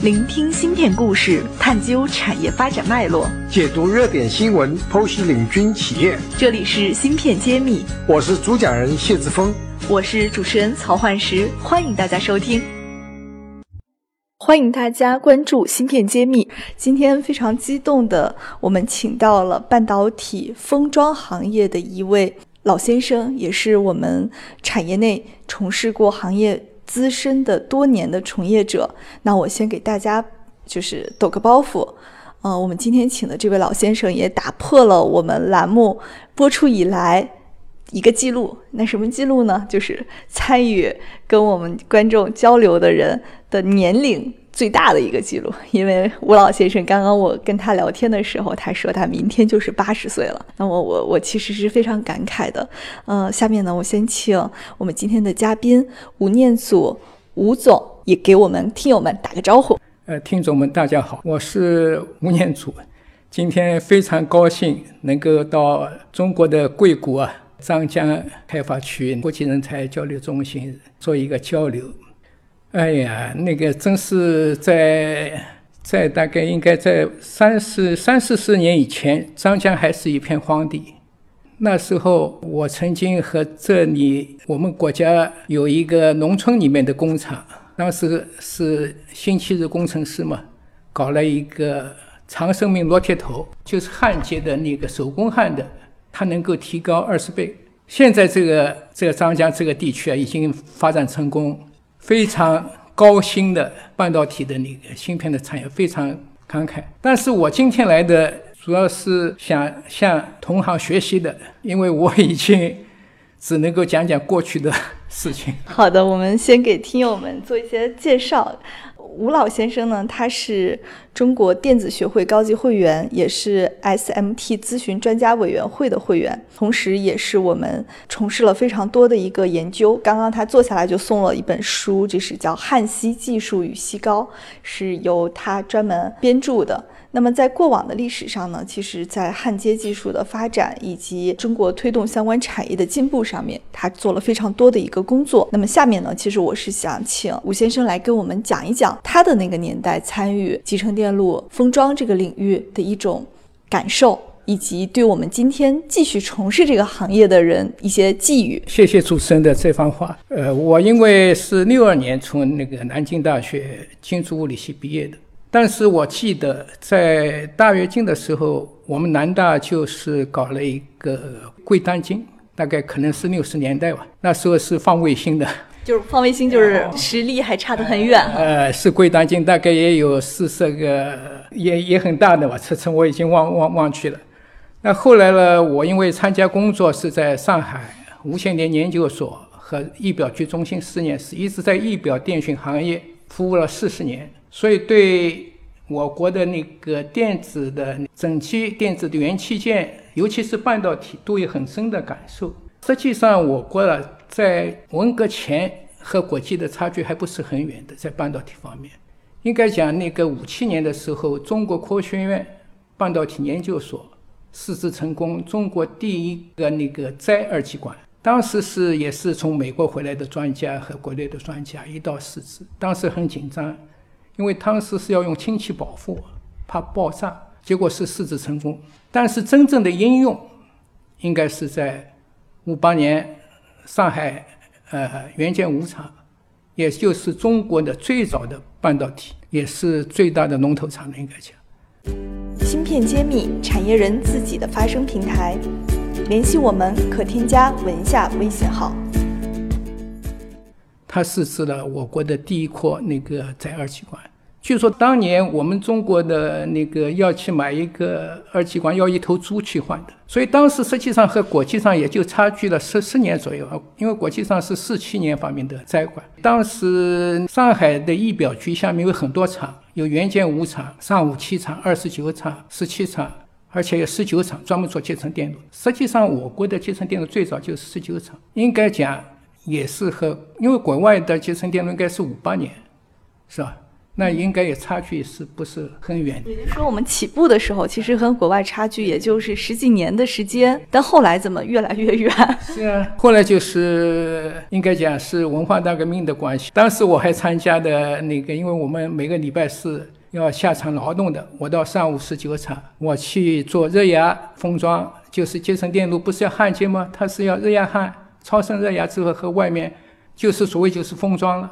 聆听芯片故事，探究产业发展脉络，解读热点新闻，剖析领军企业。这里是芯片揭秘，我是主讲人谢志峰，我是主持人曹焕石，欢迎大家收听。欢迎大家关注芯片揭秘。今天非常激动的，我们请到了半导体封装行业的一位老先生，也是我们产业内从事过行业。资深的多年的从业者，那我先给大家就是抖个包袱，呃，我们今天请的这位老先生也打破了我们栏目播出以来一个记录。那什么记录呢？就是参与跟我们观众交流的人的年龄。最大的一个记录，因为吴老先生刚刚我跟他聊天的时候，他说他明天就是八十岁了。那我我我其实是非常感慨的。呃，下面呢，我先请我们今天的嘉宾吴念祖吴总也给我们听友们打个招呼。呃，听众们大家好，我是吴念祖，今天非常高兴能够到中国的硅谷啊，张江开发区国际人才交流中心做一个交流。哎呀，那个真是在在大概应该在三四三四十年以前，张江还是一片荒地。那时候我曾经和这里我们国家有一个农村里面的工厂，当时是星期日工程师嘛，搞了一个长生命螺铁头，就是焊接的那个手工焊的，它能够提高二十倍。现在这个这个张江这个地区啊，已经发展成功。非常高新的半导体的那个芯片的产业非常慷慨，但是我今天来的主要是想向同行学习的，因为我已经只能够讲讲过去的事情。好的，我们先给听友们做一些介绍。吴老先生呢，他是中国电子学会高级会员，也是 SMT 咨询专家委员会的会员，同时也是我们从事了非常多的一个研究。刚刚他坐下来就送了一本书，就是叫《焊锡技术与锡高》，是由他专门编著的。那么在过往的历史上呢，其实，在焊接技术的发展以及中国推动相关产业的进步上面，他做了非常多的一个工作。那么下面呢，其实我是想请吴先生来跟我们讲一讲他的那个年代参与集成电路封装这个领域的一种感受，以及对我们今天继续从事这个行业的人一些寄语。谢谢主持人的这番话。呃，我因为是六二年从那个南京大学金属物理系毕业的。但是我记得在大跃进的时候，我们南大就是搞了一个贵单晶，大概可能是六十年代吧。那时候是放卫星的，就是放卫星，就是实力还差得很远。呃，是贵单晶，大概也有四十个，也也很大的吧，尺寸我已经忘忘忘去了。那后来呢，我因为参加工作是在上海无线电研究所和仪表局中心实验室，一直在仪表电讯行业服务了四十年。所以，对我国的那个电子的整机、电子的元器件，尤其是半导体，都有很深的感受。实际上，我国啊在文革前和国际的差距还不是很远的，在半导体方面。应该讲，那个五七年的时候，中国科学院半导体研究所试制成功，中国第一个那个载二极管，当时是也是从美国回来的专家和国内的专家一道试制，当时很紧张。因为当时是要用氢气保护，怕爆炸，结果是试制成功。但是真正的应用，应该是在五八年上海呃元件五厂，也就是中国的最早的半导体，也是最大的龙头厂应该讲。芯片揭秘，产业人自己的发声平台，联系我们可添加文下微信号。它试制了我国的第一颗那个载二极管。据说当年我们中国的那个要去买一个二极管，要一头猪去换的。所以当时实际上和国际上也就差距了十十年左右啊。因为国际上是四七年发明的载管。当时上海的仪表局下面有很多厂，有元件五厂、上五七厂、二十九厂、十七厂，而且有十九厂专门做集成电路。实际上我国的集成电路最早就是十九厂，应该讲。也是和，因为国外的集成电路应该是五八年，是吧？那应该也差距是不是很远？也就是说，我们起步的时候，其实和国外差距也就是十几年的时间，但后来怎么越来越远？是啊，后来就是应该讲是文化大革命的关系。当时我还参加的那个，因为我们每个礼拜四要下场劳动的，我到上午十九场，我去做热压封装，就是集成电路不是要焊接吗？它是要热压焊，超声热压之后和外面就是所谓就是封装了。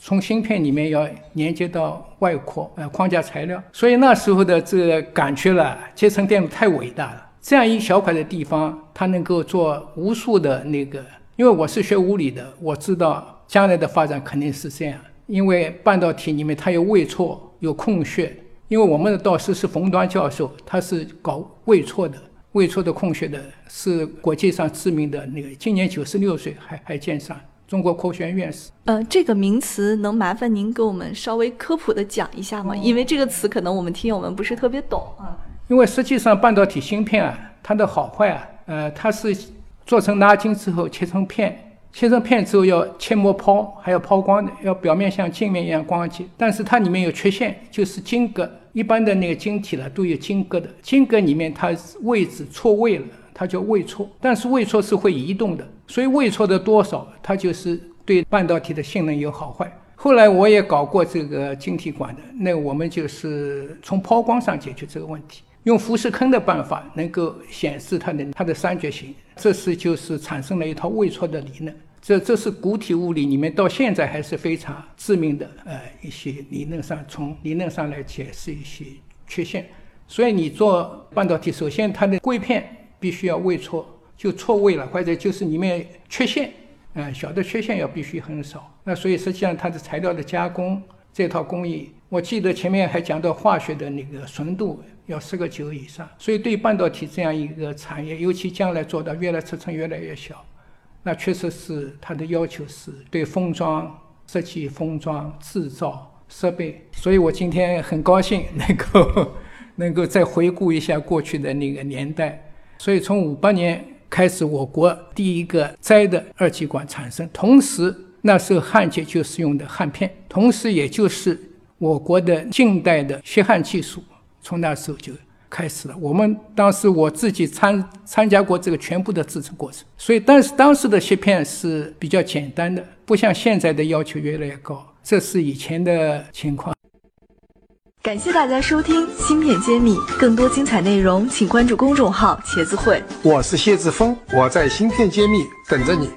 从芯片里面要连接到外扩，呃，框架材料。所以那时候的这个感觉了，集成电路太伟大了。这样一小块的地方，它能够做无数的那个。因为我是学物理的，我知道将来的发展肯定是这样。因为半导体里面它有位错，有空穴。因为我们的导师是冯端教授，他是搞位错的，微错的空穴的，是国际上知名的那个。今年九十六岁，还还健上。中国科学院院士，呃，这个名词能麻烦您给我们稍微科普的讲一下吗？因为这个词可能我们听友们不是特别懂啊。因为实际上半导体芯片啊，它的好坏啊，呃，它是做成拉筋之后切成片，切成片之后要切膜抛，还要抛光的，要表面像镜面一样光洁。但是它里面有缺陷，就是晶格，一般的那个晶体呢都有晶格的，晶格里面它位置错位了。它叫位错，但是位错是会移动的，所以位错的多少，它就是对半导体的性能有好坏。后来我也搞过这个晶体管的，那我们就是从抛光上解决这个问题，用浮士坑的办法能够显示它的它的三角形，这是就是产生了一套位错的理论。这这是固体物理里面到现在还是非常致命的呃一些理论上从理论上来解释一些缺陷。所以你做半导体，首先它的硅片。必须要位错，就错位了，或者就是里面缺陷，嗯，小的缺陷要必须很少。那所以实际上它的材料的加工这套工艺，我记得前面还讲到化学的那个纯度要十个九以上。所以对半导体这样一个产业，尤其将来做到越来尺寸越来越小，那确实是它的要求是对封装设计、封装制造设备。所以我今天很高兴能够能够再回顾一下过去的那个年代。所以从五八年开始，我国第一个摘的二极管产生，同时那时候焊接就是用的焊片，同时也就是我国的近代的锡焊技术，从那时候就开始了。我们当时我自己参参加过这个全部的制成过程，所以但是当时的切片是比较简单的，不像现在的要求越来越高，这是以前的情况。感谢大家收听《芯片揭秘》，更多精彩内容，请关注公众号“茄子会”。我是谢志峰，我在《芯片揭秘》等着你。